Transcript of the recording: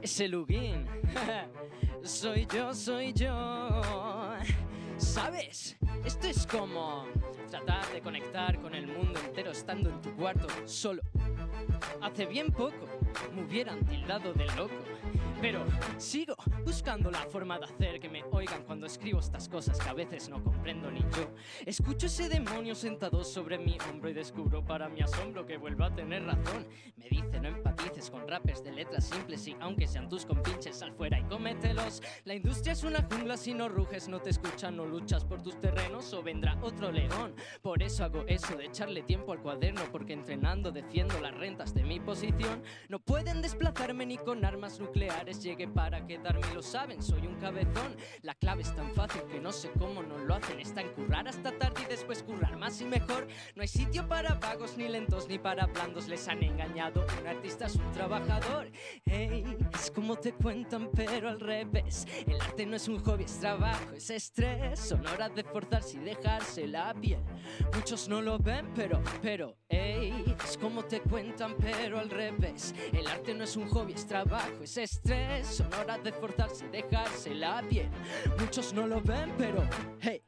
Ese Lugin. soy yo, soy yo. ¿Sabes? Esto es como tratar de conectar con el mundo entero estando en tu cuarto solo. Hace bien poco me hubieran tildado de loco. Pero sigo buscando la forma de hacer que me oigan cuando escribo estas cosas que a veces no comprendo ni yo. Escucho ese demonio sentado sobre mi hombro y descubro para mi asombro que vuelvo a tener razón. Me dice no empatices con rappers de letras simples y aunque sean tus compinches sal fuera y cómetelos. La industria es una jungla si no ruges, no te escuchan, no luchas por tus terrenos o vendrá otro león. Por eso hago eso de echarle tiempo al cuaderno porque entrenando defiendo las rentas de mi posición. No pueden desplazarme ni con armas nucleares llegué para quedarme, lo saben, soy un cabezón. La clave es tan fácil que no sé cómo no lo hacen. Está en currar hasta tarde más y mejor. No hay sitio para vagos, ni lentos, ni para blandos. Les han engañado. Un artista es un trabajador. Hey, es como te cuentan, pero al revés. El arte no es un hobby, es trabajo, es estrés. Son horas de forzarse y dejarse la piel. Muchos no lo ven, pero, pero, hey, es como te cuentan, pero al revés. El arte no es un hobby, es trabajo, es estrés son horas de esforzarse y dejarse la piel. Muchos no lo ven, pero hey.